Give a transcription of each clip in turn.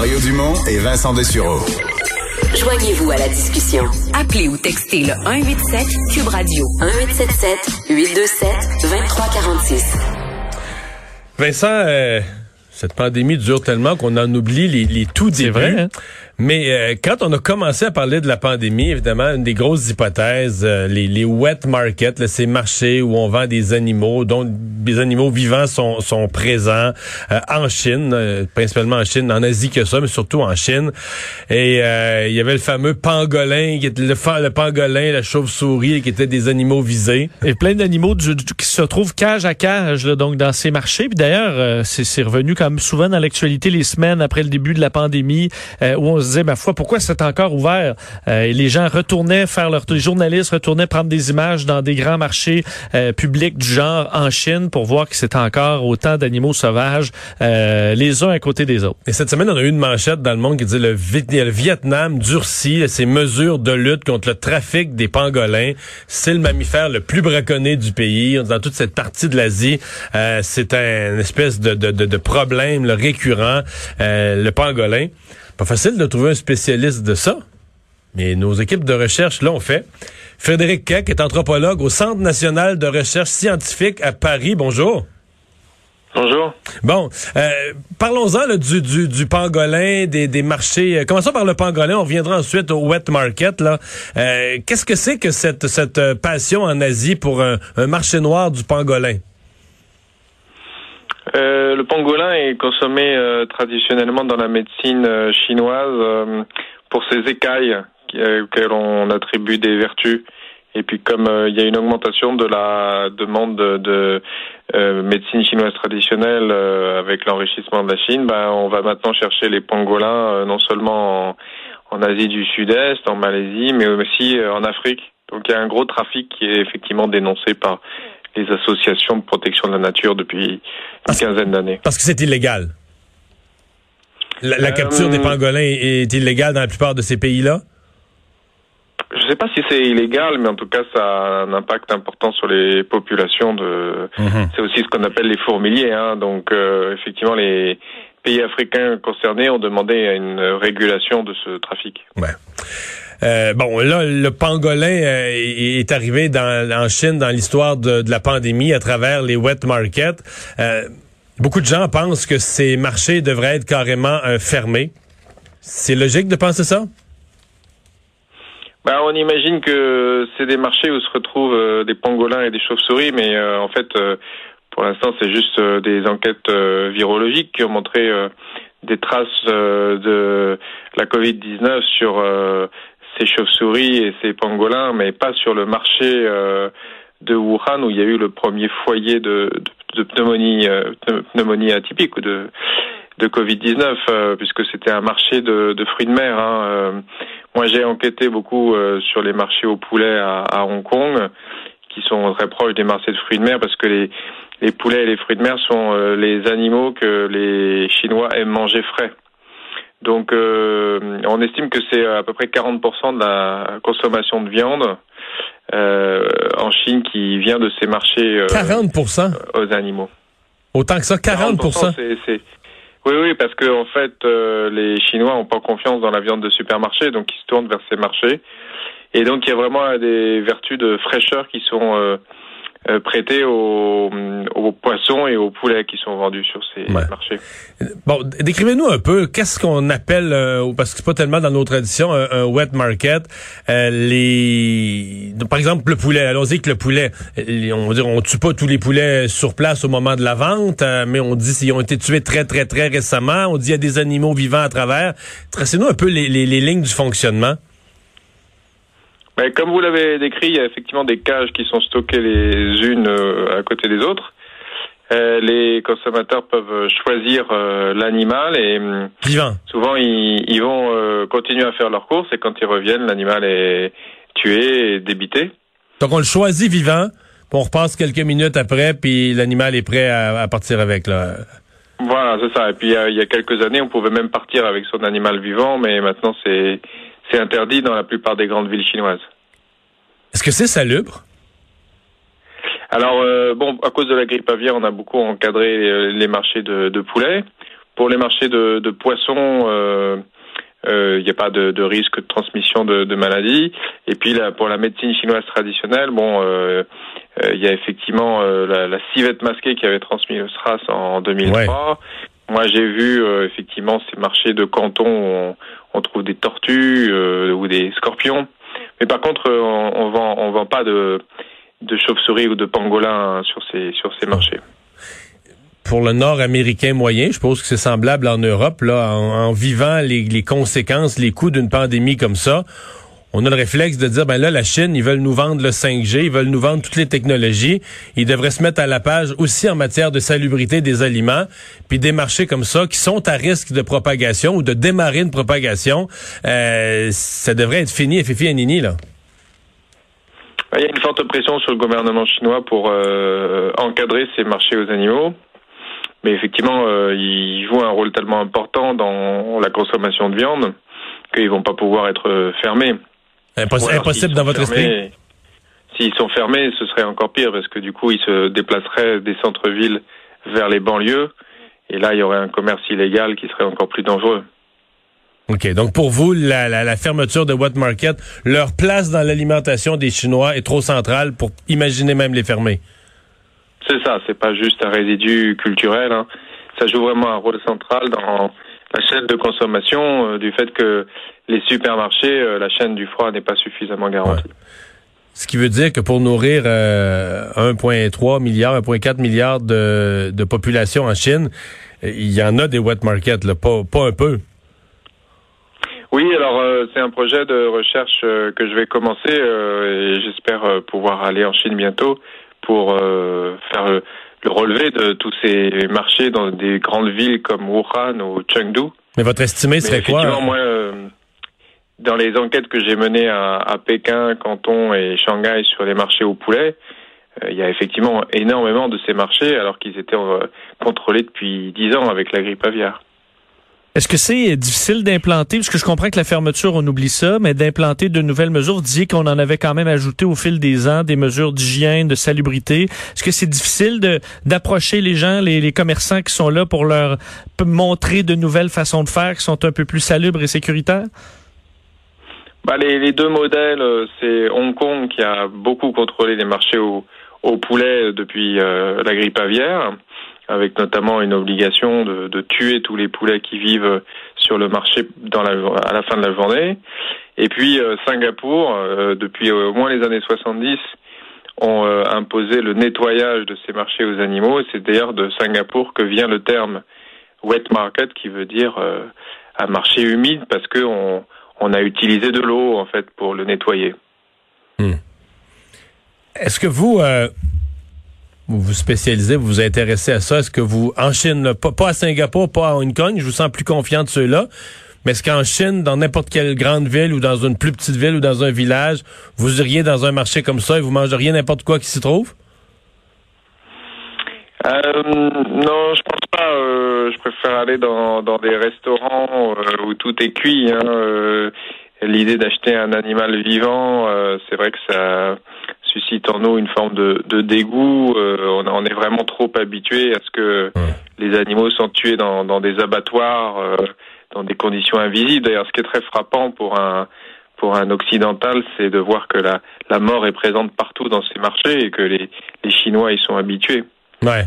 Mario Dumont et Vincent Dessureau. Joignez-vous à la discussion. Appelez ou textez le 187 Cube Radio 1877 827 2346. Vincent, euh, cette pandémie dure tellement qu'on en oublie les, les tout débuts. vrai, hein? Mais euh, quand on a commencé à parler de la pandémie, évidemment, une des grosses hypothèses, euh, les, les wet markets, là, ces marchés où on vend des animaux, dont des animaux vivants sont, sont présents euh, en Chine, euh, principalement en Chine, en Asie que ça, mais surtout en Chine. Et euh, il y avait le fameux pangolin, qui était le, le pangolin, la chauve-souris, qui étaient des animaux visés. Et plein d'animaux qui se trouvent cage à cage là, donc dans ces marchés. Puis d'ailleurs, euh, c'est revenu comme souvent dans l'actualité les semaines après le début de la pandémie, où on disait, ma foi, pourquoi c'est encore ouvert? Euh, Et les gens retournaient faire leur, les journalistes retournaient prendre des images dans des grands marchés euh, publics du genre en Chine pour voir que c'est encore autant d'animaux sauvages euh, les uns à côté des autres. Et cette semaine, on a eu une manchette dans le monde qui dit le, Vi- le Vietnam durcit ses mesures de lutte contre le trafic des pangolins. C'est le mammifère le plus braconné du pays. Dans toute cette partie de l'Asie, c'est un espèce de, de, problème récurrent, le pangolin. Pas facile de trouver un spécialiste de ça. Mais nos équipes de recherche l'ont fait. Frédéric Keck est anthropologue au Centre national de recherche scientifique à Paris. Bonjour. Bonjour. Bon, euh, parlons-en là, du, du, du pangolin, des, des marchés. Euh, Commençons par le pangolin, on reviendra ensuite au wet market. Là. Euh, Qu'est-ce que c'est que cette, cette euh, passion en Asie pour un, un marché noir du pangolin? Euh, le pangolin est consommé euh, traditionnellement dans la médecine euh, chinoise pour ses écailles auxquelles on attribue des vertus. Et puis comme il y a une augmentation de la demande de, de, médecine chinoise traditionnelle avec l'enrichissement de la Chine, ben, on va maintenant chercher les pangolins non seulement en, Asie du Sud-Est, en Malaisie, mais aussi en Afrique. Donc il y a un gros trafic qui est effectivement dénoncé par les associations de protection de la nature depuis une quinzaine d'années. Parce que c'est illégal. La, la Euh, capture des pangolins est illégale dans la plupart de ces pays-là? Je ne sais pas si c'est illégal, mais en tout cas, ça a un impact important sur les populations. De... C'est aussi ce qu'on appelle les fourmiliers. Hein. Donc, euh, effectivement, les pays africains concernés ont demandé une régulation de ce trafic. Ouais. Euh, bon, là, le pangolin euh, est arrivé dans, en Chine dans l'histoire de, de la pandémie à travers les wet markets. Euh, beaucoup de gens pensent que ces marchés devraient être carrément fermés. C'est logique de penser ça? Bah, on imagine que c'est des marchés où se retrouvent des pangolins et des chauves-souris, mais en fait, pour l'instant, c'est juste euh, des enquêtes euh, virologiques qui ont montré euh, des traces de la Covid-19 sur ces chauves-souris et ces pangolins, mais pas sur le marché de Wuhan où il y a eu le premier foyer de, de, de pneumonie, euh, pneumonie atypique ou de de Covid-19, euh, puisque c'était un marché de, de fruits de mer. Hein. Euh, moi, j'ai enquêté beaucoup sur les marchés au poulet à, à Hong Kong, qui sont très proches des marchés de fruits de mer, parce que les, les poulets et les fruits de mer sont euh, les animaux que les Chinois aiment manger frais. Donc, euh, on estime que c'est à peu près 40% de la consommation de viande euh, en Chine qui vient de ces marchés euh, 40 aux animaux. Autant que ça, 40 c'est, c'est... Oui, oui, parce que en fait, les Chinois n'ont pas confiance dans la viande de supermarché, donc ils se tournent vers ces marchés. Et donc, il y a vraiment des vertus de fraîcheur qui sont euh, prêtées aux, aux poissons et aux poulets qui sont vendus sur ces Ouais. marchés. Bon, décrivez-nous un peu qu'est-ce qu'on appelle, euh, parce que c'est pas tellement dans nos traditions, un, un wet market. Euh, les, par exemple, le poulet. Allons-y que le poulet. On va dire, on tue pas tous les poulets sur place au moment de la vente, euh, mais on dit s'ils ont été tués très très très récemment. On dit il y a des animaux vivants à travers. Tracez-nous un peu les, les, les lignes du fonctionnement. Mais comme vous l'avez décrit, il y a effectivement des cages qui sont stockées les unes euh, à côté des autres. Euh, les consommateurs peuvent choisir euh, l'animal et hum, souvent ils, ils vont continuer à faire leurs courses et quand ils reviennent, l'animal est tué et débité. Donc on le choisit vivant. puis on repasse quelques minutes après, puis l'animal est prêt à, à partir avec. Là. Voilà, c'est ça. Et puis il y a quelques années, on pouvait même partir avec son animal vivant, mais maintenant c'est c'est interdit dans la plupart des grandes villes chinoises. Est-ce que c'est salubre? Alors euh, bon, à cause de la grippe aviaire, on a beaucoup encadré euh, les marchés de, de poulets pour les marchés de, de poissons, il n'y a pas de, de, risque de transmission de, de maladies. Et puis là, pour la médecine chinoise traditionnelle, bon, il y a effectivement la, la, civette masquée qui avait transmis le SRAS en 2003. Moi, j'ai vu effectivement ces marchés de canton où on, trouve des tortues ou des scorpions. Mais par contre, on, on vend, on vend pas de de chauves-souris ou de pangolins sur ces sur ces marchés. Pour le Nord américain moyen, je suppose que c'est semblable en Europe, là, en, vivant les, les, conséquences, les coûts d'une pandémie comme ça. On a le réflexe de dire, ben là, la Chine, ils veulent nous vendre le 5G, ils veulent nous vendre toutes les technologies. Ils devraient se mettre à la page aussi en matière de salubrité des aliments. Puis des marchés comme ça, qui sont à risque de propagation ou de démarrer une propagation, euh, ça devrait être fini et fifi à nini, là. Il y a une forte pression sur le gouvernement chinois pour euh, encadrer ces marchés aux animaux. Mais effectivement, euh, ils jouent un rôle tellement important dans la consommation de viande qu'ils vont pas pouvoir être fermés. Impossible dans votre esprit S'ils sont fermés, ce serait encore pire parce que du coup, ils se déplaceraient des centres-villes vers les banlieues. Et là, il y aurait un commerce illégal qui serait encore plus dangereux. OK. Donc, pour vous, la, la, la fermeture de Wet Market, leur place dans l'alimentation des Chinois est trop centrale pour imaginer même les fermer. C'est ça. C'est pas juste un résidu culturel. Hein. Ça joue vraiment un rôle central dans la chaîne de consommation euh, du fait que les supermarchés, euh, la chaîne du froid n'est pas suffisamment garantie. Ce qui veut dire que pour nourrir 1,3 euh, milliard, 1,4 milliard de, de population en Chine, il y en a des wet markets, là, pas, pas un peu. Oui, alors euh, c'est un projet de recherche euh, que je vais commencer euh, et j'espère pouvoir aller en Chine bientôt pour faire le relevé de tous ces marchés dans des grandes villes comme Wuhan ou Chengdu. Mais votre estimé serait quoi moi, dans les enquêtes que j'ai menées à, à, Pékin, Canton et Shanghai sur les marchés au poulet, il y a effectivement énormément de ces marchés alors qu'ils étaient contrôlés depuis dix ans avec la grippe aviaire. Est-ce que c'est difficile d'implanter, parce que je comprends que la fermeture, on oublie ça, mais d'implanter de nouvelles mesures, vous qu'on en avait quand même ajouté au fil des ans des mesures d'hygiène, de salubrité. Est-ce que c'est difficile d'approcher les gens, les, commerçants qui sont là pour leur montrer de nouvelles façons de faire qui sont un peu plus salubres et sécuritaires? Bah, les, deux modèles, euh, c'est Hong Kong qui a beaucoup contrôlé les marchés au, au poulet depuis euh, la grippe aviaire avec notamment une obligation de, tuer tous les poulets qui vivent sur le marché à la fin de la journée. Et puis euh, Singapour, euh, depuis au moins les années 70, ont euh, imposé le nettoyage de ces marchés aux animaux. C'est d'ailleurs de Singapour que vient le terme wet market, qui veut dire un marché humide, parce que on, on a utilisé de l'eau en fait pour le nettoyer. Hmm. Est-ce que vous vous vous spécialisez, vous vous intéressez à ça. Est-ce que vous, en Chine, pas, à Singapour, pas à Hong Kong, je vous sens plus confiant de ceux-là, mais est-ce qu'en Chine, dans n'importe quelle grande ville ou dans une plus petite ville ou dans un village, vous iriez dans un marché comme ça et vous mangeriez n'importe quoi qui s'y trouve? Euh, non, je pense pas. Euh, je préfère aller dans, dans des restaurants euh, où tout est cuit. Hein, L'idée d'acheter un animal vivant, c'est vrai que ça suscite en nous une forme de, de dégoût. Euh, on, on, est vraiment trop habitué à ce que les animaux sont tués dans, dans des abattoirs, euh, dans des conditions invisibles. D'ailleurs, ce qui est très frappant pour un pour un occidental, c'est de voir que la, la mort est présente partout dans ces marchés et que les, les Chinois y sont habitués. Ouais.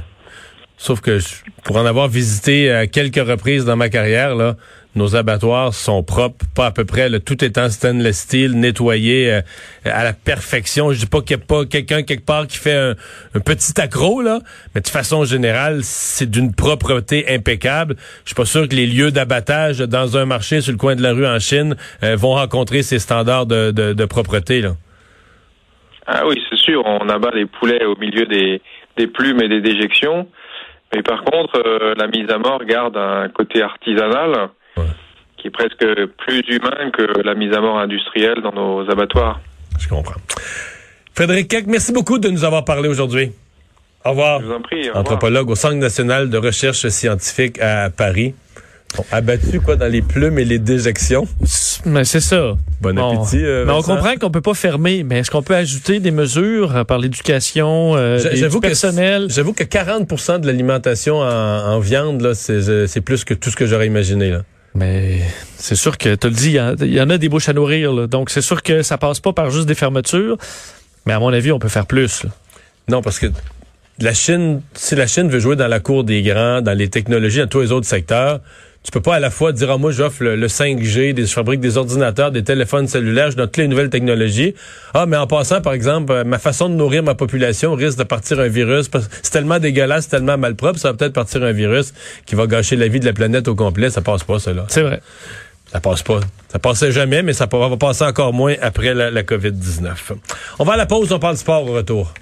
Sauf que pour en avoir visité à quelques reprises dans ma carrière, là, nos abattoirs sont propres, pas à peu près, tout est en stainless steel, nettoyé euh, à la perfection. Je dis pas qu'il n'y a pas quelqu'un quelque part qui fait un, petit accro, là, mais de façon générale, c'est d'une propreté impeccable. Je suis pas sûr que les lieux d'abattage dans un marché sur le coin de la rue en Chine euh, vont rencontrer ces standards de, de, propreté, là. Ah oui, c'est sûr, on abat les poulets au milieu des, des plumes et des déjections. Mais par contre, euh, la mise à mort garde un côté artisanal qui est presque plus humain que la mise à mort industrielle dans nos abattoirs. Je comprends. Frédéric Keck, merci beaucoup de nous avoir parlé aujourd'hui. Au revoir. Je vous en prie. Anthropologue au Centre national de recherche scientifique à Paris. Bon, abattu quoi dans les plumes et les déjections. Mais c'est ça. Bon Bon. appétit. euh, mais on comprend qu'on peut pas fermer, mais est-ce qu'on peut ajouter des mesures euh, par l'éducation, euh, du personnel? J'avoue que 40% de l'alimentation en, en viande là, c'est plus que tout ce que j'aurais imaginé là. Mais c'est sûr que, tu le dis, il y en- il y, en a des bouches à nourrir. là. Donc, c'est sûr que ça passe pas par juste des fermetures. Mais à mon avis, on peut faire plus. là. Non, parce que la Chine, si la Chine veut jouer dans la cour des grands, dans les technologies, dans tous les autres secteurs, tu peux pas à la fois dire, ah, moi, j'offre le, le 5G, des, je fabrique des ordinateurs, des téléphones cellulaires, je donne toutes les nouvelles technologies. Ah, mais en passant, par exemple, euh, ma façon de nourrir ma population risque de partir un virus. parce que C'est tellement dégueulasse, c'est tellement malpropre, ça va peut-être partir un virus qui va gâcher la vie de la planète au complet. Ça passe pas, cela. C'est vrai. Ça passe pas. Ça passait jamais, mais ça va passer encore moins après la, la COVID-19. On va à la pause, on parle sport au retour.